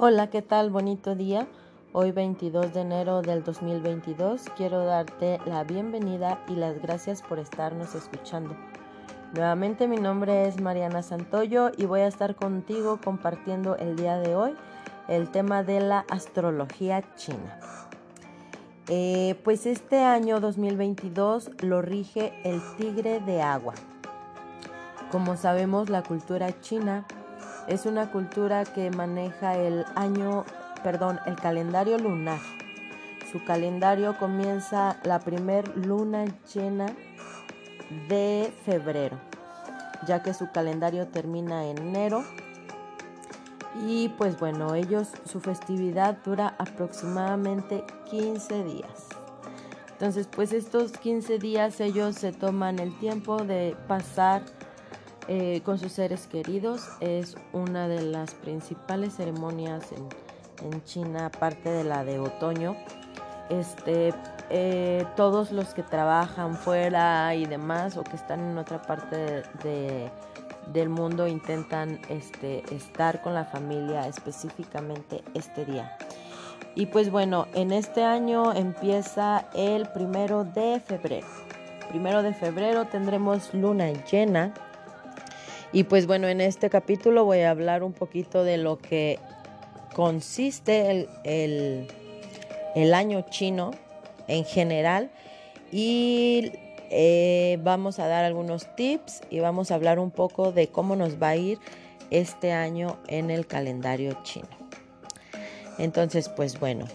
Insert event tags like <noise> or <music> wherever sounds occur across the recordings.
Hola, ¿qué tal? Bonito día. Hoy 22 de enero del 2022 quiero darte la bienvenida y las gracias por estarnos escuchando. Nuevamente mi nombre es Mariana Santoyo y voy a estar contigo compartiendo el día de hoy el tema de la astrología china. Eh, pues este año 2022 lo rige el tigre de agua. Como sabemos, la cultura china es una cultura que maneja el año, perdón, el calendario lunar. Su calendario comienza la primer luna llena de febrero, ya que su calendario termina en enero. Y pues bueno, ellos, su festividad dura aproximadamente 15 días. Entonces, pues estos 15 días ellos se toman el tiempo de pasar eh, con sus seres queridos. Es una de las principales ceremonias en, China, aparte de la de otoño. Este, eh, todos los que trabajan fuera y demás o que están en otra parte del mundo intentan este, estar con la familia específicamente este día. Y pues bueno, en este año empieza el primero de febrero. Primero de febrero tendremos luna llena y pues bueno, en este capítulo voy a hablar un poquito de lo que consiste el, año chino en general y eh, vamos a dar algunos tips y vamos a hablar un poco de cómo nos va a ir este año en el calendario chino. Entonces, pues bueno,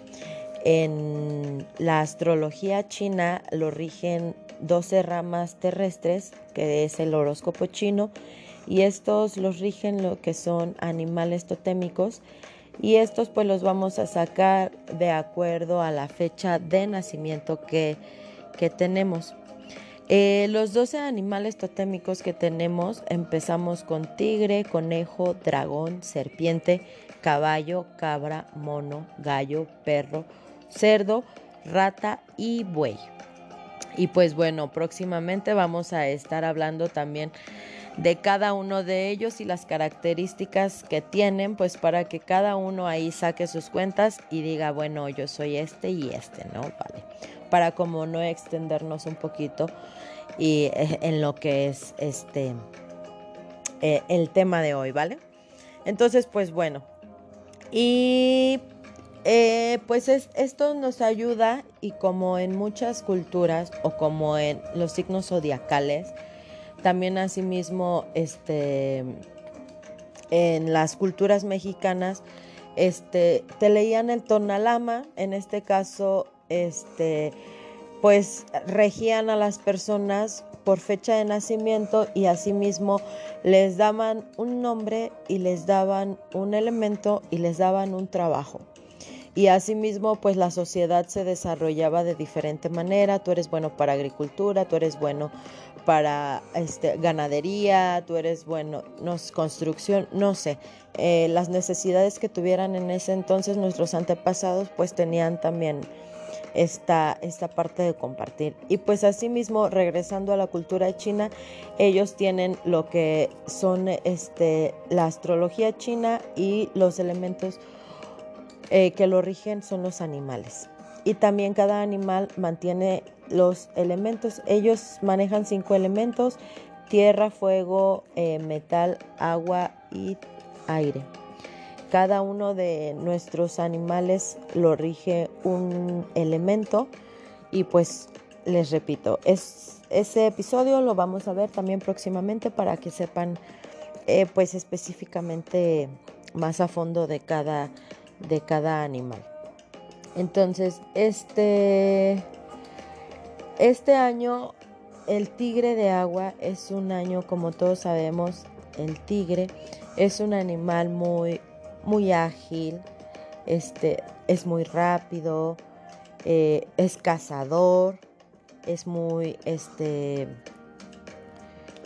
en la astrología china lo rigen 12 ramas terrestres, que es el horóscopo chino, y estos los rigen lo que son animales totémicos y estos pues los vamos a sacar de acuerdo a la fecha de nacimiento que, tenemos. Eh, los 12 animales totémicos que tenemos empezamos con tigre, conejo, dragón, serpiente, caballo, cabra, mono, gallo, perro, cerdo, rata y buey. Y pues bueno, próximamente vamos a estar hablando también de cada uno de ellos y las características que tienen, pues para que cada uno ahí saque sus cuentas y diga, bueno, yo soy este y este, ¿no? Vale. Para como no extendernos un poquito y eh, en lo que es este eh, el tema de hoy, ¿vale? Entonces, pues bueno. Y eh, pues esto nos ayuda y como en muchas culturas o como en los signos zodiacales, también asimismo, este, en las culturas mexicanas, este, te leían el tonalama, en este caso, este, pues regían a las personas por fecha de nacimiento y asimismo les daban un nombre y les daban un elemento y les daban un trabajo. Y asimismo, pues la sociedad se desarrollaba de diferente manera. Tú eres bueno para agricultura, tú eres bueno para este, ganadería, tú eres bueno, no, construcción, no sé. Eh, las necesidades que tuvieran en ese entonces nuestros antepasados pues tenían también esta, esta parte de compartir. Y pues asimismo, regresando a la cultura china, ellos tienen lo que son este, la astrología china y los elementos eh, que lo rigen son los animales. Y también cada animal mantiene los elementos. Ellos manejan cinco elementos, tierra, fuego, eh, metal, agua y aire. Cada uno de nuestros animales lo rige un elemento y pues les repito, es, ese episodio lo vamos a ver también próximamente para que sepan eh, pues específicamente más a fondo de cada, de cada animal. Entonces, este este año el tigre de agua es un año, como todos sabemos, el tigre es un animal muy, muy ágil, este, es muy rápido, eh, es cazador, es muy, este,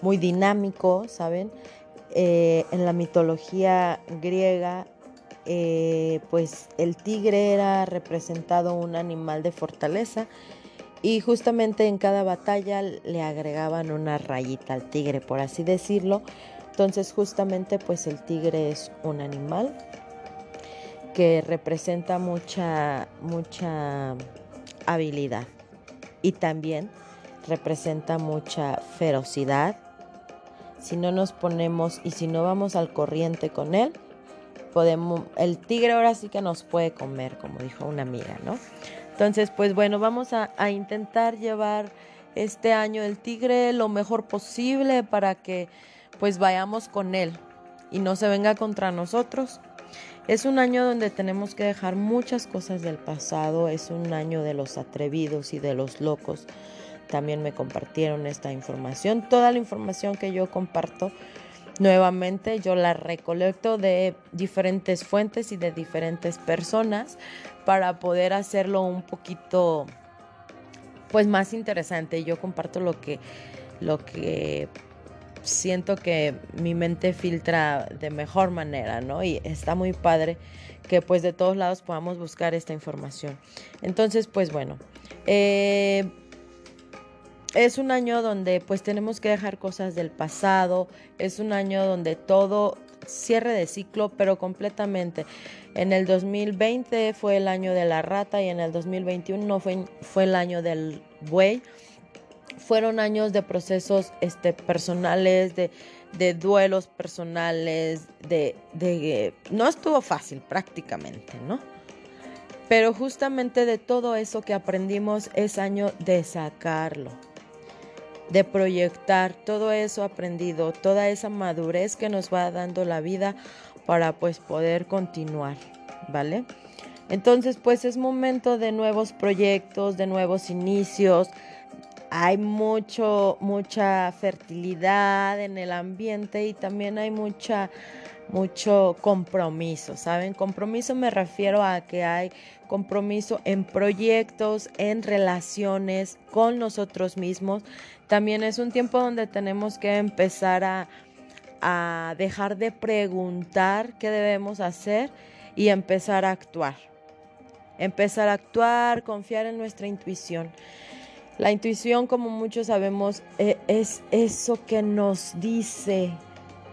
muy dinámico, ¿saben? Eh, en la mitología griega, eh, pues el tigre era representado un animal de fortaleza y justamente en cada batalla le agregaban una rayita al tigre, por así decirlo. Entonces justamente pues el tigre es un animal que representa mucha, mucha habilidad y también representa mucha ferocidad. Si no nos ponemos y si no vamos al corriente con él, el tigre ahora sí que nos puede comer, como dijo una amiga, ¿no? Entonces, pues bueno, vamos a, a intentar llevar este año el tigre lo mejor posible para que pues vayamos con él y no se venga contra nosotros. Es un año donde tenemos que dejar muchas cosas del pasado, es un año de los atrevidos y de los locos. También me compartieron esta información. Toda la información que yo comparto nuevamente yo la recolecto de diferentes fuentes y de diferentes personas para poder hacerlo un poquito pues más interesante. Yo comparto lo que lo que siento que mi mente filtra de mejor manera, ¿no? Y está muy padre que pues de todos lados podamos buscar esta información. Entonces, pues bueno, eh, es un año donde pues tenemos que dejar cosas del pasado, es un año donde todo cierre de ciclo, pero completamente. En el 2020 fue el año de la rata y en el 2021 fue, fue el año del buey fueron años de procesos este, personales, de, de duelos personales, de, de... No estuvo fácil prácticamente, ¿no? Pero justamente de todo eso que aprendimos es año de sacarlo, de proyectar todo eso aprendido, toda esa madurez que nos va dando la vida para pues poder continuar, ¿vale? Entonces pues es momento de nuevos proyectos, de nuevos inicios, hay mucho, mucha fertilidad en el ambiente y también hay mucha, mucho compromiso, ¿saben? Compromiso me refiero a que hay compromiso en proyectos, en relaciones con nosotros mismos. También es un tiempo donde tenemos que empezar a, a dejar de preguntar qué debemos hacer y empezar a actuar. Empezar a actuar, confiar en nuestra intuición. La intuición, como muchos sabemos, e, es eso que nos dice,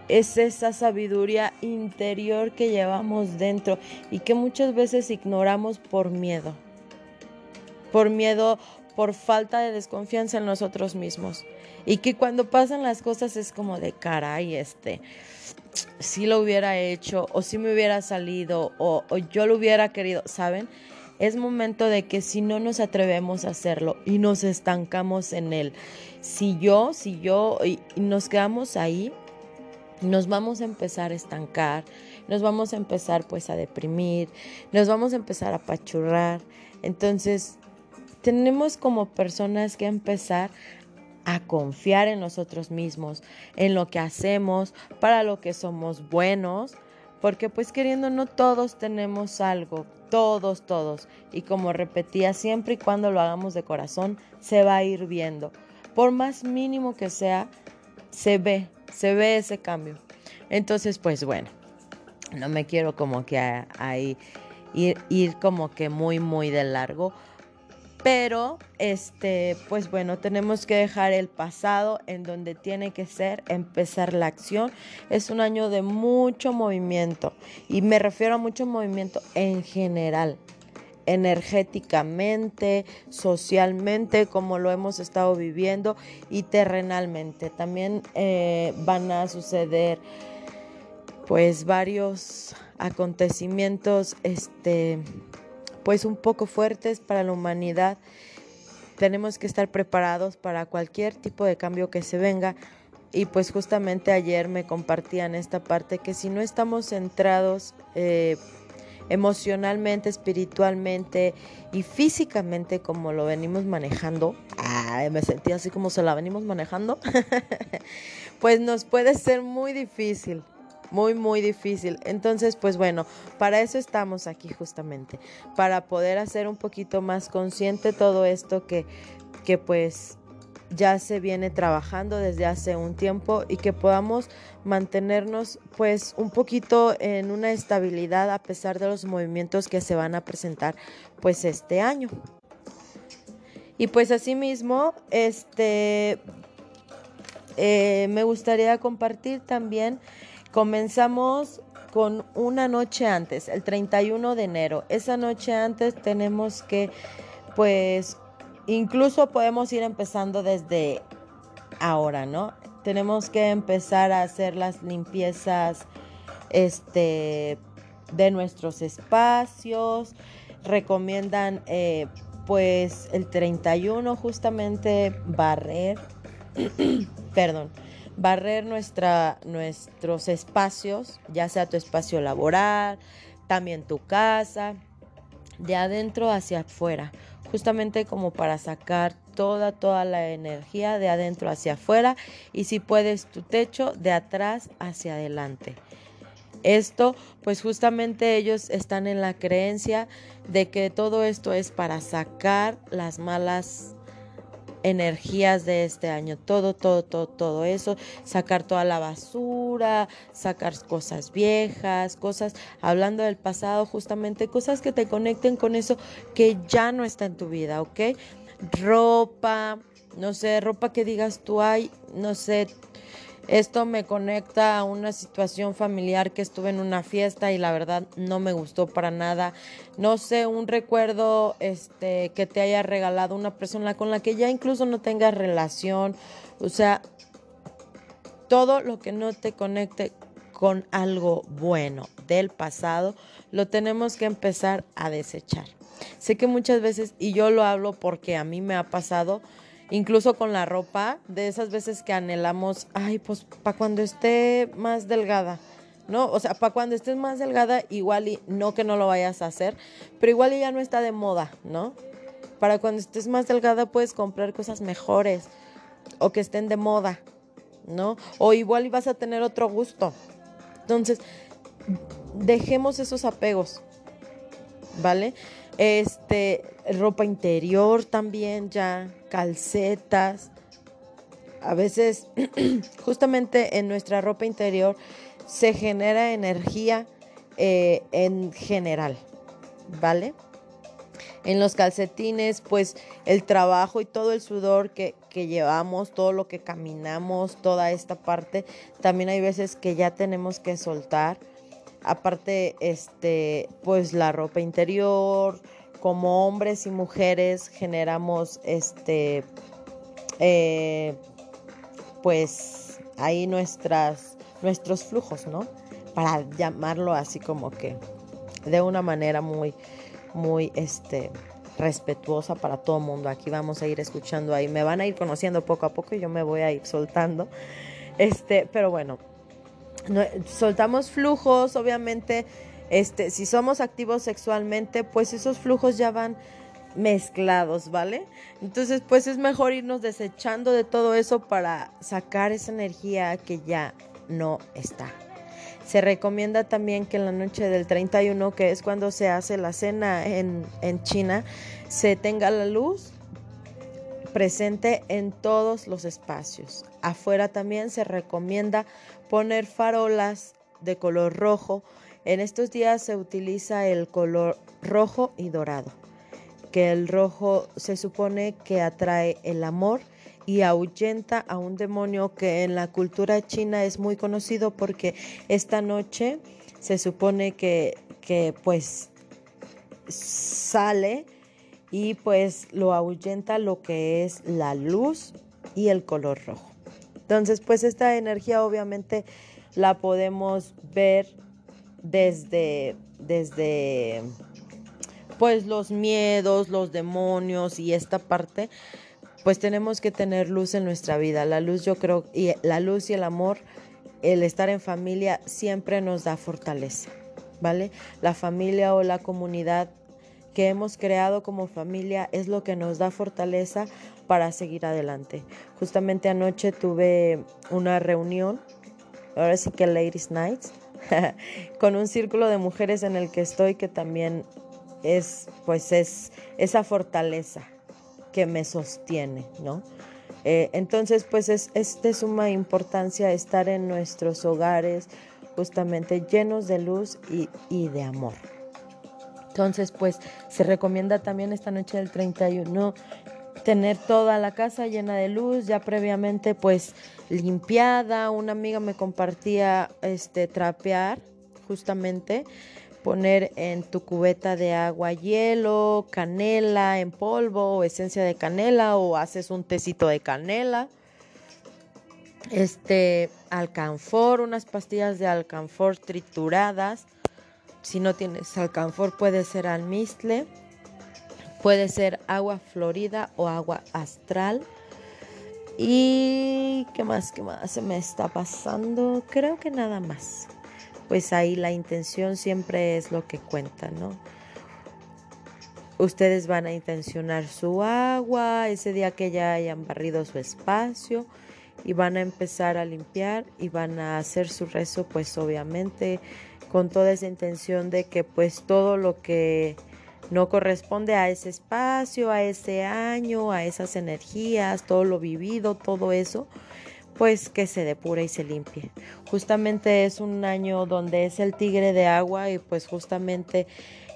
es esa sabiduría interior que llevamos dentro y que muchas veces ignoramos por miedo. Por miedo, por falta de desconfianza en nosotros mismos. Y que cuando pasan las cosas es como de caray, este, si lo hubiera hecho, o si me hubiera salido, o, yo lo hubiera querido, ¿saben? Es momento de que si no nos atrevemos a hacerlo y nos estancamos en él, si yo, si yo y nos quedamos ahí, nos vamos a empezar a estancar, nos vamos a empezar pues a deprimir, nos vamos a empezar a pachurrar. Entonces, tenemos como personas que empezar a confiar en nosotros mismos, en lo que hacemos, para lo que somos buenos, porque pues queriendo no todos tenemos algo, todos, todos. Y como repetía, siempre y cuando lo hagamos de corazón, se va a ir viendo. Por más mínimo que sea, se ve, se ve ese cambio. Entonces, pues bueno, no me quiero como que ahí ir, ir como que muy, muy de largo pero, este, pues bueno, tenemos que dejar el pasado en donde tiene que ser, empezar la acción. Es un año de mucho movimiento y me refiero a mucho movimiento en general energéticamente, socialmente, como lo hemos estado viviendo, y terrenalmente. También eh, van a suceder pues varios acontecimientos este pues un poco fuertes para la humanidad. Tenemos que estar preparados para cualquier tipo de cambio que se venga. Y pues justamente ayer me compartían esta parte que si no estamos centrados eh, emocionalmente, espiritualmente y físicamente como lo venimos manejando, me sentí así como se la venimos manejando, <laughs> pues nos puede ser muy difícil muy, muy difícil. Entonces, pues bueno, para eso estamos aquí justamente, para poder hacer un poquito más consciente todo esto que, que pues ya se viene trabajando desde hace un tiempo y que podamos mantenernos pues un poquito en una estabilidad a pesar de los movimientos que se van a presentar pues este año. Y pues asimismo, este, eh, me gustaría compartir también Comenzamos con una noche antes, el 31 de enero. Esa noche antes tenemos que, pues, incluso podemos ir empezando desde ahora, ¿no? Tenemos que empezar a hacer las limpiezas, este, de nuestros espacios. Recomiendan, eh, pues, el 31 justamente barrer, <clears throat> perdón, barrer nuestra, nuestros espacios, ya sea tu espacio laboral, también tu casa, de adentro hacia afuera, justamente como para sacar toda, toda la energía de adentro hacia afuera y si puedes tu techo de atrás hacia adelante. Esto, pues justamente ellos están en la creencia de que todo esto es para sacar las malas energías de este año, todo, todo, todo, todo eso, sacar toda la basura, sacar cosas viejas, cosas, hablando del pasado, justamente cosas que te conecten con eso que ya no está en tu vida, ¿ok? Ropa, no sé, ropa que digas tú, hay, no sé, esto me conecta a una situación familiar que estuve en una fiesta y la verdad no me gustó para nada. No sé, un recuerdo este que te haya regalado una persona con la que ya incluso no tengas relación, o sea, todo lo que no te conecte con algo bueno del pasado, lo tenemos que empezar a desechar. Sé que muchas veces, y yo lo hablo porque a mí me ha pasado, incluso con la ropa, de esas veces que anhelamos, ay, pues para cuando esté más delgada, ¿no? O sea, para cuando estés más delgada, igual y no que no lo vayas a hacer, pero igual y ya no está de moda, ¿no? Para cuando estés más delgada puedes comprar cosas mejores o que estén de moda, ¿no? O igual y vas a tener otro gusto. Entonces, dejemos esos apegos, ¿vale? Este, ropa interior también ya, calcetas. A veces, <clears throat> justamente en nuestra ropa interior se genera energía eh, en general, ¿vale? En los calcetines, pues el trabajo y todo el sudor que, que llevamos, todo lo que caminamos, toda esta parte, también hay veces que ya tenemos que soltar Aparte, este, pues la ropa interior, como hombres y mujeres generamos este eh, pues ahí nuestras nuestros flujos no para llamarlo así como que de una manera muy muy este respetuosa para todo el mundo. Aquí vamos a ir escuchando ahí. Me van a ir conociendo poco a poco y yo me voy a ir soltando. Este pero bueno soltamos flujos, obviamente, este, si somos activos sexualmente, pues esos flujos ya van mezclados, ¿vale? Entonces, pues es mejor irnos desechando de todo eso para sacar esa energía que ya no está. Se recomienda también que en la noche del 31, que es cuando se hace la cena en, en China, se tenga la luz presente en todos los espacios. Afuera también se recomienda poner farolas de color rojo. En estos días se utiliza el color rojo y dorado, que el rojo se supone que atrae el amor y ahuyenta a un demonio que en la cultura china es muy conocido porque esta noche se supone que, que pues sale y pues lo ahuyenta lo que es la luz y el color rojo. Entonces, pues esta energía obviamente la podemos ver desde, desde pues los miedos, los demonios y esta parte, pues tenemos que tener luz en nuestra vida. La luz yo creo, y la luz y el amor, el estar en familia siempre nos da fortaleza, ¿vale? La familia o la comunidad que hemos creado como familia es lo que nos da fortaleza para seguir adelante. Justamente anoche tuve una reunión, ahora sí que Ladies Nights, <laughs> con un círculo de mujeres en el que estoy que también es pues es esa fortaleza que me sostiene, ¿no? Eh, entonces pues es, es de suma importancia estar en nuestros hogares justamente llenos de luz y, y de amor. Entonces, pues se recomienda también esta noche del 31 tener toda la casa llena de luz, ya previamente pues limpiada. Una amiga me compartía este trapear justamente poner en tu cubeta de agua hielo, canela en polvo o esencia de canela o haces un tecito de canela. Este alcanfor, unas pastillas de alcanfor trituradas. Si no tienes alcanfor puede ser almizcle, puede ser agua florida o agua astral. ¿Y qué más? ¿Qué más se me está pasando? Creo que nada más pues ahí la intención siempre es lo que cuenta, ¿no? Ustedes van a intencionar su agua ese día que ya hayan barrido su espacio y van a empezar a limpiar y van a hacer su rezo pues obviamente con toda esa intención de que pues todo lo que no corresponde a ese espacio, a ese año, a esas energías, todo lo vivido, todo eso, pues que se depure y se limpie. Justamente es un año donde es el tigre de agua y pues justamente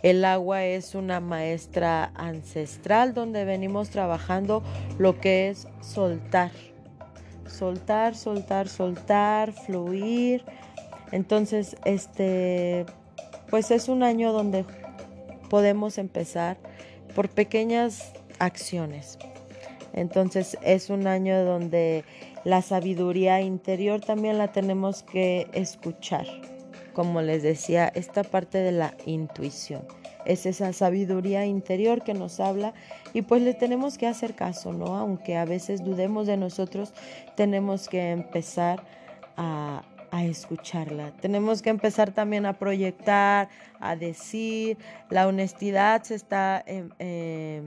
el agua es una maestra ancestral donde venimos trabajando lo que es soltar. Soltar, soltar, soltar, fluir. Entonces, este pues es un año donde podemos empezar por pequeñas acciones. Entonces es un año donde la sabiduría interior también la tenemos que escuchar. Como les decía, esta parte de la intuición es esa sabiduría interior que nos habla y pues le tenemos que hacer caso, ¿no? Aunque a veces dudemos de nosotros, tenemos que empezar a, escucharla. Tenemos que empezar también a proyectar, a decir. La honestidad se está... Eh,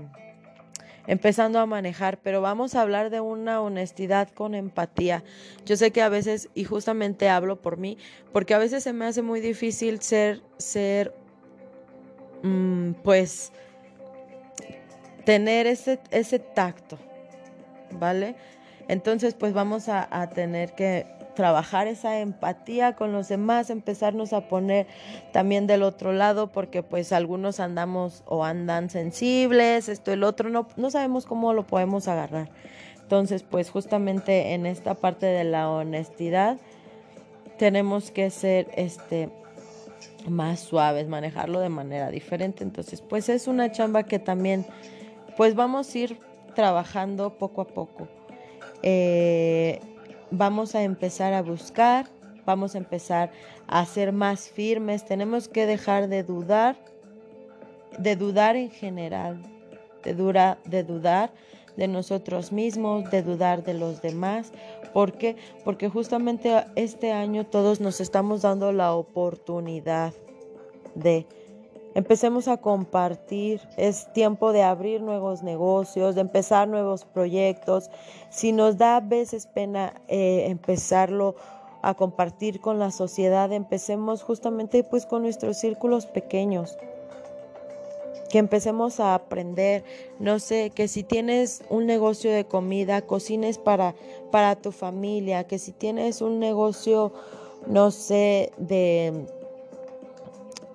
empezando a manejar, pero vamos a hablar de una honestidad con empatía. Yo sé que a veces, y justamente hablo por mí, porque a veces se me hace muy difícil ser, ser, mm, pues, tener ese, ese tacto, ¿vale? Entonces, pues vamos a, a tener que trabajar esa empatía con los demás, empezarnos a poner también del otro lado, porque pues algunos andamos o andan sensibles, esto, el otro, no, no sabemos cómo lo podemos agarrar. Entonces, pues justamente en esta parte de la honestidad tenemos que ser este más suaves, manejarlo de manera diferente. Entonces, pues es una chamba que también pues vamos a ir trabajando poco a poco. Eh, vamos a empezar a buscar, vamos a empezar a ser más firmes, tenemos que dejar de dudar, de dudar en general, de, dura, de dudar de nosotros mismos, de dudar de los demás. ¿Por qué? Porque justamente este año todos nos estamos dando la oportunidad de Empecemos a compartir, es tiempo de abrir nuevos negocios, de empezar nuevos proyectos. Si nos da a veces pena eh, empezarlo a compartir con la sociedad, empecemos justamente pues con nuestros círculos pequeños. Que empecemos a aprender, no sé, que si tienes un negocio de comida, cocines para, para tu familia, que si tienes un negocio, no sé, de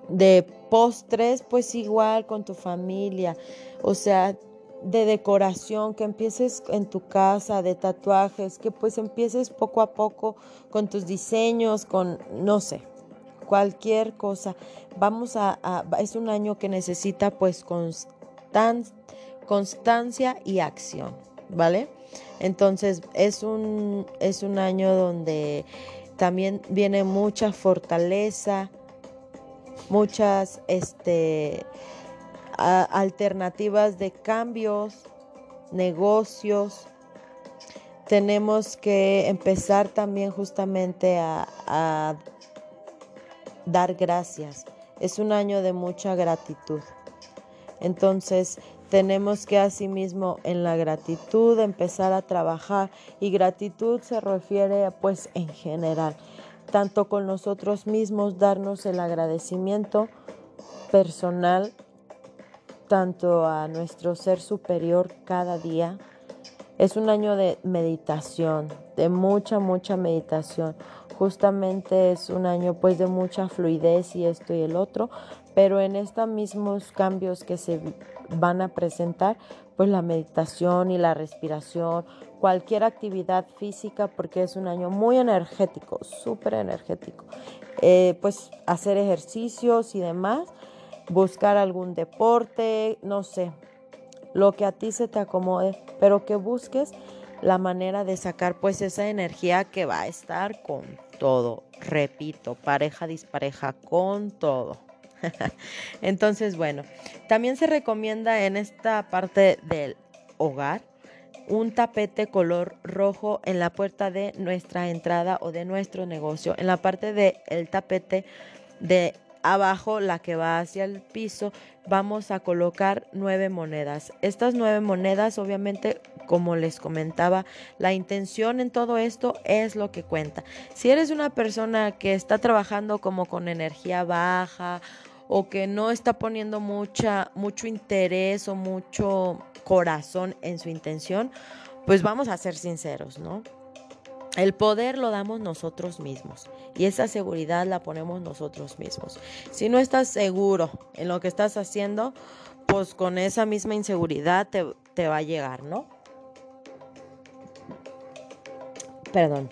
de postres, pues igual con tu familia, o sea, de decoración, que empieces en tu casa, de tatuajes, que pues empieces poco a poco con tus diseños, con, no sé, cualquier cosa. Vamos a, es un año que necesita pues constancia y acción, ¿vale? Entonces es un, es un año donde también viene mucha fortaleza, muchas este, alternativas de cambios, negocios. Tenemos que empezar también justamente a, a dar gracias. Es un año de mucha gratitud. Entonces, tenemos que asimismo en la gratitud empezar a trabajar y gratitud se refiere pues en general tanto con nosotros mismos, darnos el agradecimiento personal, tanto a nuestro ser superior cada día. Es un año de meditación, de mucha, mucha meditación. Justamente es un año pues de mucha fluidez y esto y el otro, pero en estos mismos cambios que se van a presentar, pues la meditación y la respiración, cualquier actividad física, porque es un año muy energético, súper energético. Eh, pues hacer ejercicios y demás, buscar algún deporte, no sé, lo que a ti se te acomode, pero que busques la manera de sacar pues esa energía que va a estar con todo. Repito, pareja dispareja con todo. <laughs> Entonces, bueno, también se recomienda en esta parte del hogar un tapete color rojo en la puerta de nuestra entrada o de nuestro negocio. En la parte del tapete de abajo, la que va hacia el piso, vamos a colocar nueve monedas. Estas nueve monedas, obviamente, como les comentaba, la intención en todo esto es lo que cuenta. Si eres una persona que está trabajando como con energía baja o que no está poniendo mucha, mucho interés o mucho corazón en su intención, pues vamos a ser sinceros, ¿no? El poder lo damos nosotros mismos y esa seguridad la ponemos nosotros mismos. Si no estás seguro en lo que estás haciendo, pues con esa misma inseguridad te, te va a llegar, ¿no? Perdón.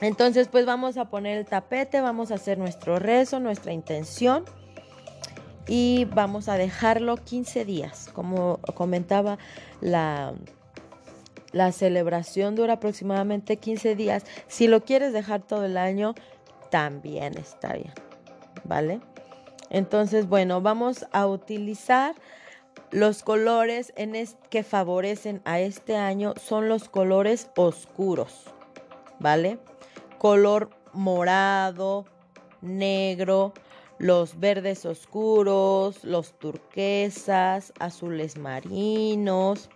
Entonces, pues vamos a poner el tapete, vamos a hacer nuestro rezo, nuestra intención y vamos a dejarlo 15 días. Como comentaba, la, la celebración dura aproximadamente 15 días. Si lo quieres dejar todo el año, también está bien, ¿vale? Entonces, bueno, vamos a utilizar los colores en que favorecen a este año son los colores oscuros, ¿vale? Color morado, negro, los verdes oscuros, los turquesas, azules marinos,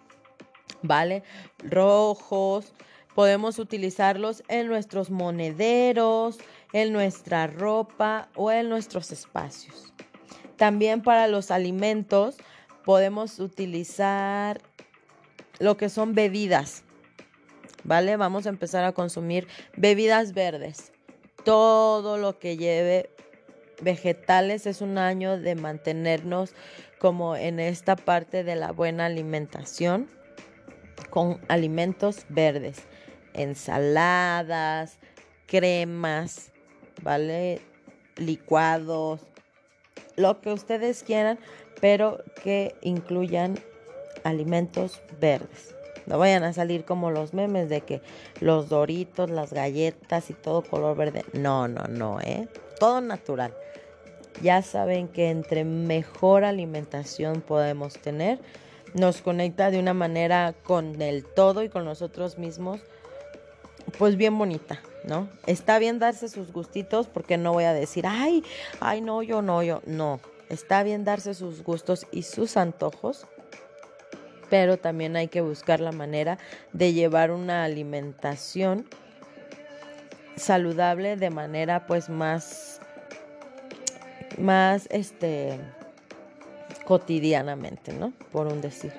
¿vale? Rojos. Podemos utilizarlos en nuestros monederos, en nuestra ropa o en nuestros espacios. También para los alimentos podemos utilizar lo que son bebidas, ¿vale? Vamos a empezar a consumir bebidas verdes. Todo lo que lleve vegetales es un año de mantenernos como en esta parte de la buena alimentación con alimentos verdes, ensaladas, cremas, ¿vale? Licuados, lo que ustedes quieran, pero que incluyan alimentos verdes. No vayan a salir como los memes de que los doritos, las galletas y todo color verde. No, no, no, ¿eh? Todo natural. Ya saben que entre mejor alimentación podemos tener, nos conecta de una manera con el todo y con nosotros mismos, pues bien bonita, ¿no? Está bien darse sus gustitos porque no voy a decir, ay, ay, no, yo no, yo, no. Está bien darse sus gustos y sus antojos, pero también hay que buscar la manera de llevar una alimentación saludable de manera pues más más este cotidianamente, ¿no? Por un decir.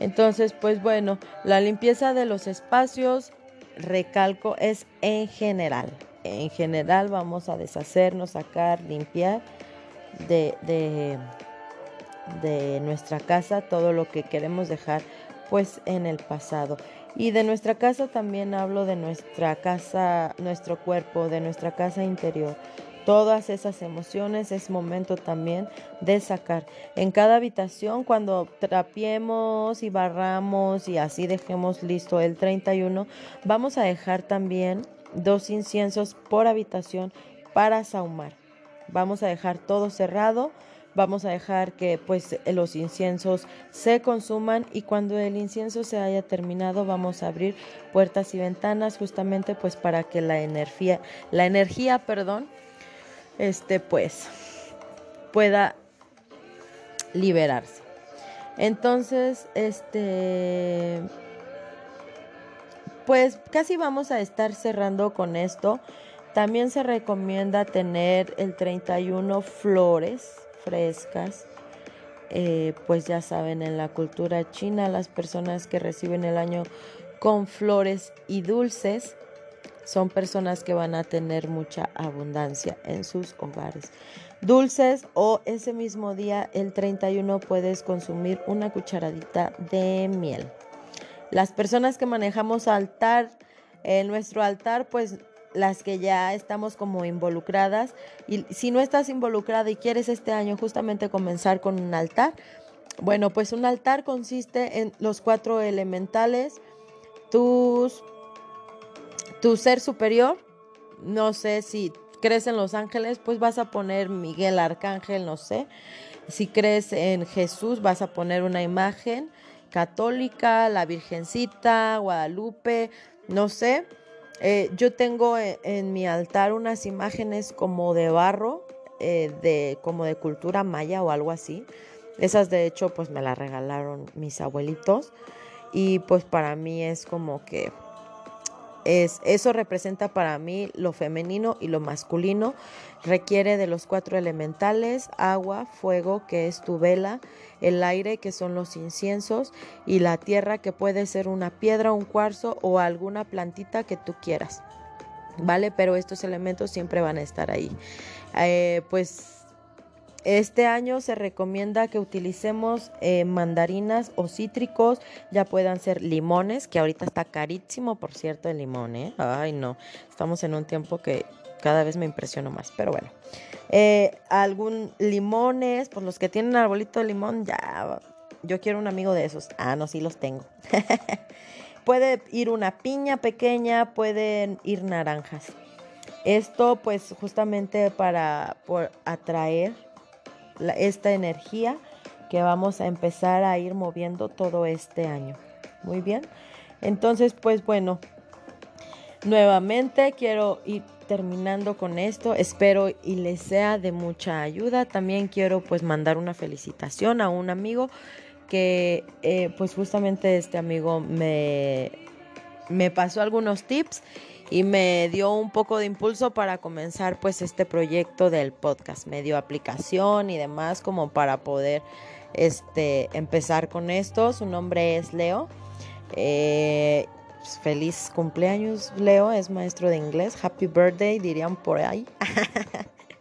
Entonces, pues bueno, la limpieza de los espacios, recalco, es en general. En general vamos a deshacernos, sacar, limpiar de, de, de nuestra casa todo lo que queremos dejar pues en el pasado. Y de nuestra casa también hablo de nuestra casa, nuestro cuerpo, de nuestra casa interior todas esas emociones es momento también de sacar. En cada habitación, cuando trapiemos y barramos y así dejemos listo el 31, vamos a dejar también dos inciensos por habitación para saumar. Vamos a dejar todo cerrado. Vamos a dejar que pues los inciensos se consuman y cuando el incienso se haya terminado vamos a abrir puertas y ventanas justamente pues para que la energía la energía, perdón, este pues pueda liberarse. Entonces, este pues casi vamos a estar cerrando con esto. También se recomienda tener el 31 flores frescas. Eh, pues ya saben, en la cultura china las personas que reciben el año con flores y dulces son personas que van a tener mucha abundancia en sus hogares. Dulces o ese mismo día, el 31, puedes consumir una cucharadita de miel. Las personas que manejamos altar, en nuestro altar, pues las que ya estamos como involucradas. Y si no estás involucrada y quieres este año justamente comenzar con un altar, bueno, pues un altar consiste en los cuatro elementales, tus, tu ser superior, no sé si crees en los ángeles, pues vas a poner Miguel Arcángel, no sé. Si crees en Jesús, vas a poner una imagen católica, la Virgencita, Guadalupe, no sé. Eh, yo tengo e, en, mi altar unas imágenes como de barro, eh, de, como de cultura maya o algo así. Esas de hecho pues me las regalaron mis abuelitos y pues para mí es como que es, eso representa para mí lo femenino y lo masculino. Requiere de los cuatro elementales, agua, fuego, que es tu vela, el aire, que son los inciensos, y la tierra, que puede ser una piedra, un cuarzo o alguna plantita que tú quieras. ¿Vale? Pero estos elementos siempre van a estar ahí. Eh, pues este año se recomienda que utilicemos eh, mandarinas o cítricos, ya puedan ser limones, que ahorita está carísimo, por cierto, el limón, ¿eh? Ay, no, estamos en un tiempo que cada vez me impresiono más, pero bueno. Eh, algún limones, pues los que tienen arbolito de limón, ya, yo quiero un amigo de esos. Ah, no, sí los tengo. <laughs> Puede ir una piña pequeña, pueden ir naranjas. Esto pues justamente para atraer esta energía que vamos a empezar a ir moviendo todo este año. Muy bien. Entonces, pues bueno, nuevamente quiero ir terminando con esto. Espero y les sea de mucha ayuda. También quiero pues mandar una felicitación a un amigo que eh, pues justamente este amigo me, me pasó algunos tips y me dio un poco de impulso para comenzar pues este proyecto del podcast. Me dio aplicación y demás como para poder este, empezar con esto. Su nombre es Leo. Eh, pues, feliz cumpleaños, Leo. Es maestro de inglés. Happy birthday, dirían por ahí.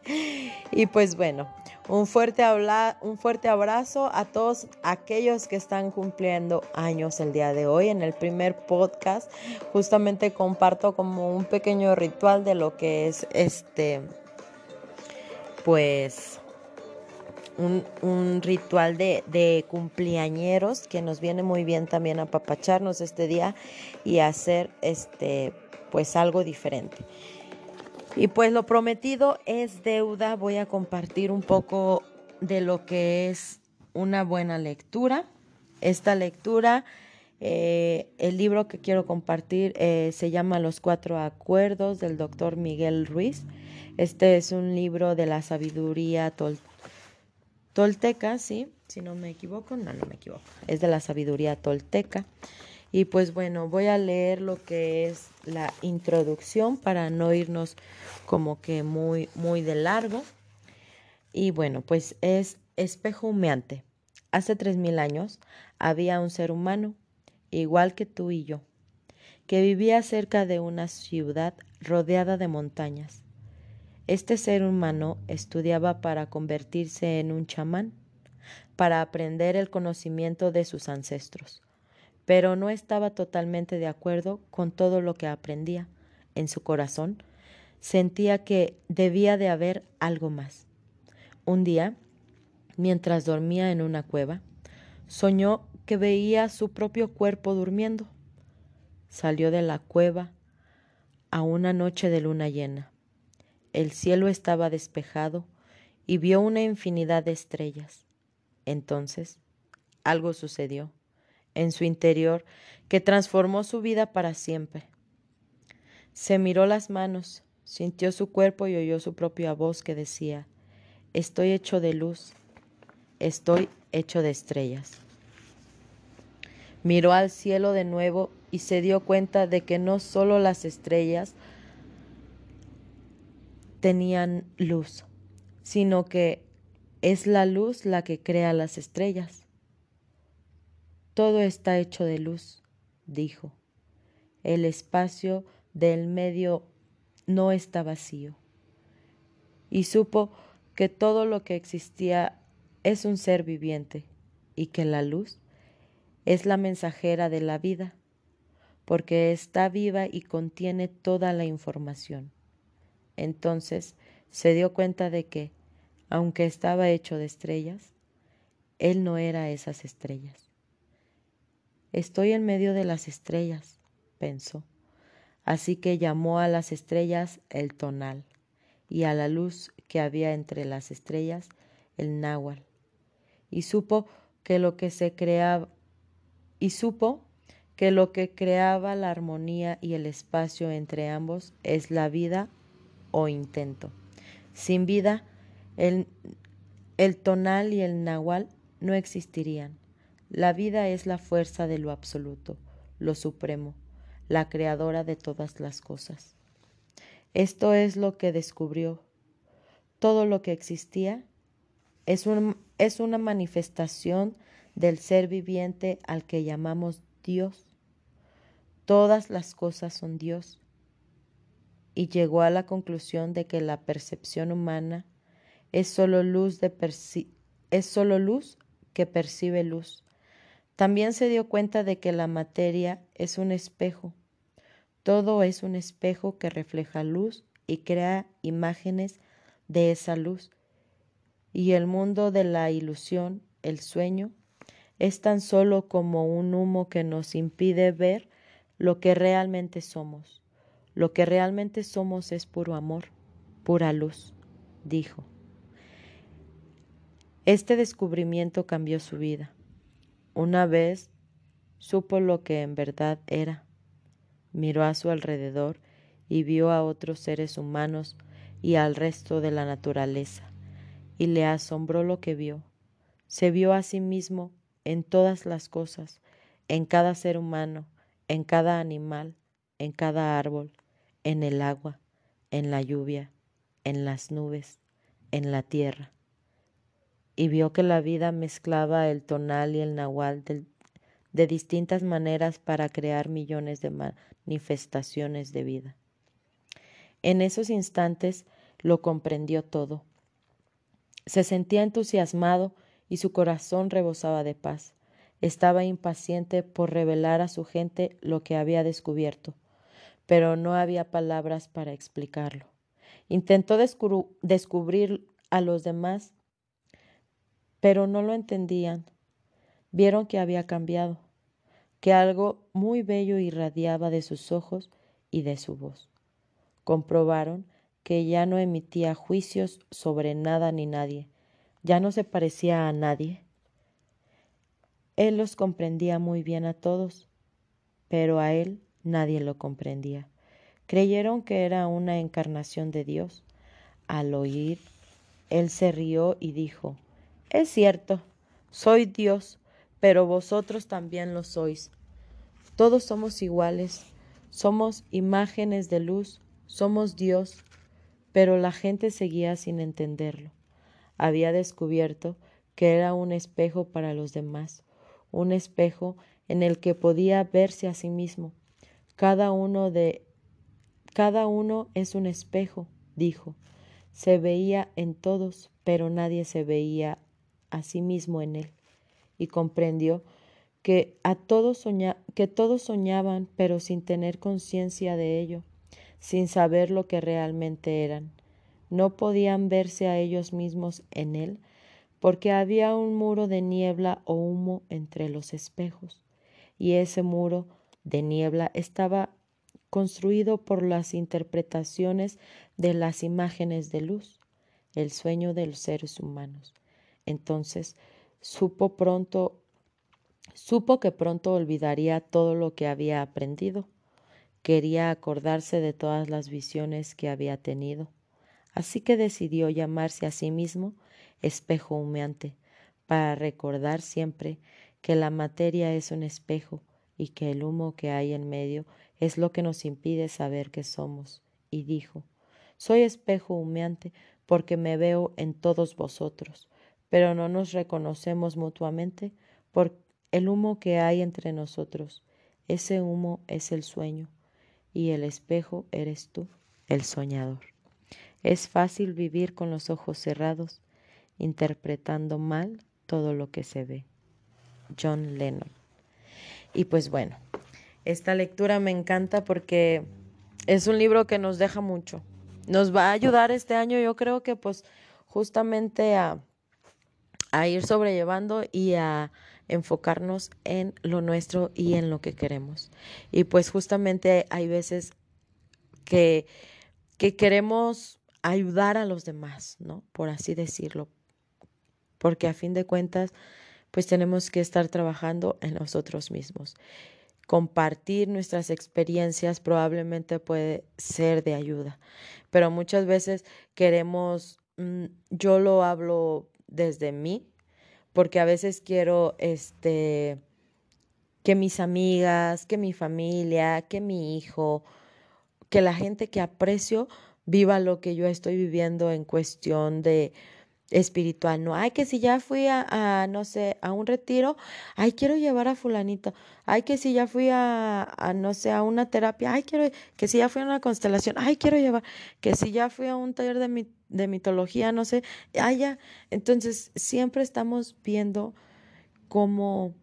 <laughs> y pues bueno, un fuerte, un fuerte abrazo a todos aquellos que están cumpliendo años el día de hoy. En el primer podcast justamente comparto como un pequeño ritual de lo que es este, pues, un, ritual de, de, cumpleañeros que nos viene muy bien también a apapacharnos este día y hacer este, pues algo diferente. Y pues lo prometido es deuda. Voy a compartir un poco de lo que es una buena lectura. Esta lectura, eh, el libro que quiero compartir eh, se llama Los Cuatro Acuerdos del doctor Miguel Ruiz. Este es un libro de la sabiduría tolteca, ¿sí? Si no me equivoco, no, no me equivoco. Es de la sabiduría tolteca. Y pues bueno, voy a leer lo que es la introducción para no irnos como que muy, muy de largo. Y bueno, pues es espejo humeante. Hace tres mil años había un ser humano, igual que tú y yo, que vivía cerca de una ciudad rodeada de montañas. Este ser humano estudiaba para convertirse en un chamán, para aprender el conocimiento de sus ancestros pero no estaba totalmente de acuerdo con todo lo que aprendía. En su corazón sentía que debía de haber algo más. Un día, mientras dormía en una cueva, soñó que veía su propio cuerpo durmiendo. Salió de la cueva a una noche de luna llena. El cielo estaba despejado y vio una infinidad de estrellas. Entonces, algo sucedió en su interior que transformó su vida para siempre. Se miró las manos, sintió su cuerpo y oyó su propia voz que decía, Estoy hecho de luz, estoy hecho de estrellas. Miró al cielo de nuevo y se dio cuenta de que no solo las estrellas tenían luz, sino que es la luz la que crea las estrellas. Todo está hecho de luz, dijo. El espacio del medio no está vacío. Y supo que todo lo que existía es un ser viviente y que la luz es la mensajera de la vida, porque está viva y contiene toda la información. Entonces se dio cuenta de que, aunque estaba hecho de estrellas, él no era esas estrellas. Estoy en medio de las estrellas, pensó. Así que llamó a las estrellas el tonal y a la luz que había entre las estrellas el náhuatl. Y supo que lo que se creaba y supo que lo que creaba la armonía y el espacio entre ambos es la vida o intento. Sin vida, el, tonal y el nahual no existirían. La vida es la fuerza de lo absoluto, lo supremo, la creadora de todas las cosas. Esto es lo que descubrió. Todo lo que existía es, un, es una manifestación del ser viviente al que llamamos Dios. Todas las cosas son Dios. Y llegó a la conclusión de que la percepción humana es solo luz, de es solo luz que percibe luz. También se dio cuenta de que la materia es un espejo. Todo es un espejo que refleja luz y crea imágenes de esa luz. Y el mundo de la ilusión, el sueño, es tan solo como un humo que nos impide ver lo que realmente somos. Lo que realmente somos es puro amor, pura luz, dijo. Este descubrimiento cambió su vida. Una vez supo lo que en verdad era. Miró a su alrededor y vio a otros seres humanos y al resto de la naturaleza, y le asombró lo que vio. Se vio a sí mismo en todas las cosas, en cada ser humano, en cada animal, en cada árbol, en el agua, en la lluvia, en las nubes, en la tierra y vio que la vida mezclaba el tonal y el nahual de, distintas maneras para crear millones de manifestaciones de vida. En esos instantes lo comprendió todo. Se sentía entusiasmado y su corazón rebosaba de paz. Estaba impaciente por revelar a su gente lo que había descubierto, pero no había palabras para explicarlo. Intentó descubrir a los demás pero no lo entendían. Vieron que había cambiado, que algo muy bello irradiaba de sus ojos y de su voz. Comprobaron que ya no emitía juicios sobre nada ni nadie, ya no se parecía a nadie. Él los comprendía muy bien a todos, pero a él nadie lo comprendía. Creyeron que era una encarnación de Dios. Al oír, él se rió y dijo, es cierto, soy Dios, pero vosotros también lo sois. Todos somos iguales, somos imágenes de luz, somos Dios, pero la gente seguía sin entenderlo. Había descubierto que era un espejo para los demás, un espejo en el que podía verse a sí mismo. Cada uno de cada uno es un espejo, dijo. Se veía en todos, pero nadie se veía a sí mismo en él y comprendió que, a todos que todos soñaban pero sin tener conciencia de ello, sin saber lo que realmente eran. No podían verse a ellos mismos en él porque había un muro de niebla o humo entre los espejos, y ese muro de niebla estaba construido por las interpretaciones de las imágenes de luz, el sueño de los seres humanos. Entonces supo pronto, supo que pronto olvidaría todo lo que había aprendido. Quería acordarse de todas las visiones que había tenido. Así que decidió llamarse a sí mismo espejo humeante, para recordar siempre que la materia es un espejo y que el humo que hay en medio es lo que nos impide saber que somos. Y dijo, Soy espejo humeante porque me veo en todos vosotros pero no nos reconocemos mutuamente por el humo que hay entre nosotros. Ese humo es el sueño. y el espejo eres tú, el soñador. Es fácil vivir con los ojos cerrados, interpretando mal todo lo que se ve. John Lennon. Y pues bueno, esta lectura me encanta porque es un libro que nos deja mucho. Nos va a ayudar este año, yo creo que pues justamente a, a ir sobrellevando y a enfocarnos en lo nuestro y en lo que queremos. Y pues justamente hay veces que, que queremos ayudar a los demás, ¿no? Por así decirlo. Porque a fin de cuentas, pues tenemos que estar trabajando en nosotros mismos. Compartir nuestras experiencias probablemente puede ser de ayuda, pero muchas veces queremos, mm, yo lo hablo desde mí, porque a veces quiero este que mis amigas, que mi familia, que mi hijo, que la gente que aprecio viva lo que yo estoy viviendo en cuestión de espiritual, no, ay, que si ya fui a, no sé, a un retiro, ay, quiero llevar a fulanito, ay, que si ya fui a, a, no sé, a una terapia, ay, quiero, que si ya fui a una constelación, ay, quiero llevar, que si ya fui a un taller de de mitología, no sé, allá. Entonces, siempre estamos viendo cómo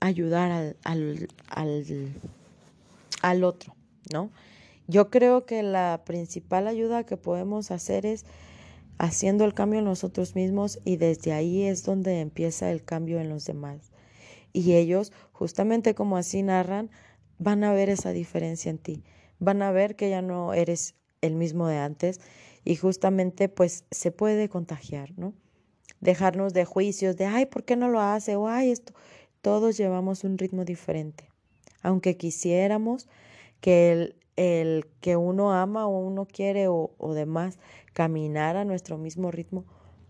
ayudar al, al, al, al otro, ¿no? Yo creo que la principal ayuda que podemos hacer es haciendo el cambio en nosotros mismos y desde ahí es donde empieza el cambio en los demás. Y ellos, justamente como así narran, van a ver esa diferencia en ti. Van a ver que ya no eres el mismo de antes y justamente pues se puede contagiar, ¿no? Dejarnos de juicios de, ay, ¿por qué no lo hace? O, ay, esto. Todos llevamos un ritmo diferente. Aunque quisiéramos que el, el que uno ama o uno quiere o, o demás caminar a nuestro mismo ritmo,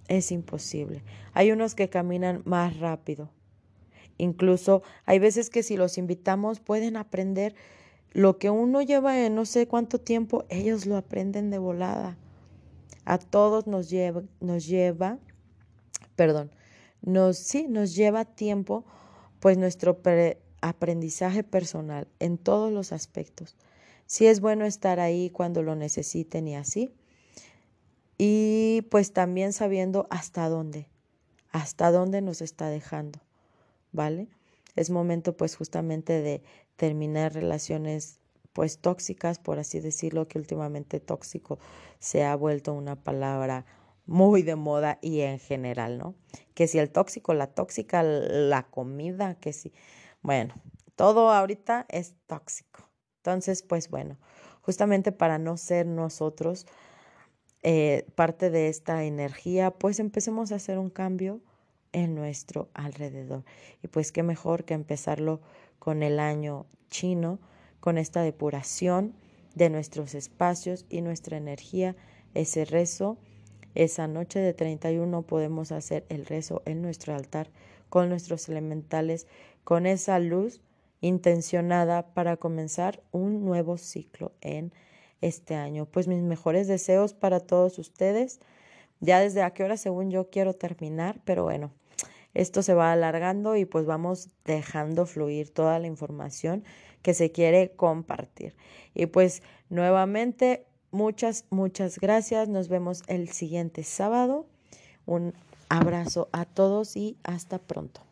es imposible. Hay unos que caminan más rápido. Incluso hay veces que si los invitamos pueden aprender lo que uno lleva en no sé cuánto tiempo, ellos lo aprenden de volada. A todos nos lleva, nos lleva, perdón, nos, sí, nos lleva tiempo, pues nuestro aprendizaje personal en todos los aspectos. Sí es bueno estar ahí cuando lo necesiten y así. Y pues también sabiendo hasta dónde, hasta dónde nos está dejando, ¿vale? Es momento pues justamente de terminar relaciones pues tóxicas, por así decirlo, que últimamente tóxico se ha vuelto una palabra muy de moda y en general, ¿no? Que si el tóxico, la tóxica, la comida, que si, bueno, todo ahorita es tóxico. Entonces, pues bueno, justamente para no ser nosotros eh, parte de esta energía, pues empecemos a hacer un cambio en nuestro alrededor. Y pues qué mejor que empezarlo con el año chino, con esta depuración de nuestros espacios y nuestra energía, ese rezo. Esa noche de 31 podemos hacer el rezo en nuestro altar con nuestros elementales, con esa luz intencionada para comenzar un nuevo ciclo en este año. Pues mis mejores deseos para todos ustedes. Ya desde a qué hora según yo quiero terminar, pero bueno, esto se va alargando y pues vamos dejando fluir toda la información que se quiere compartir. Y pues nuevamente, muchas, muchas gracias. Nos vemos el siguiente sábado. Un abrazo a todos y hasta pronto.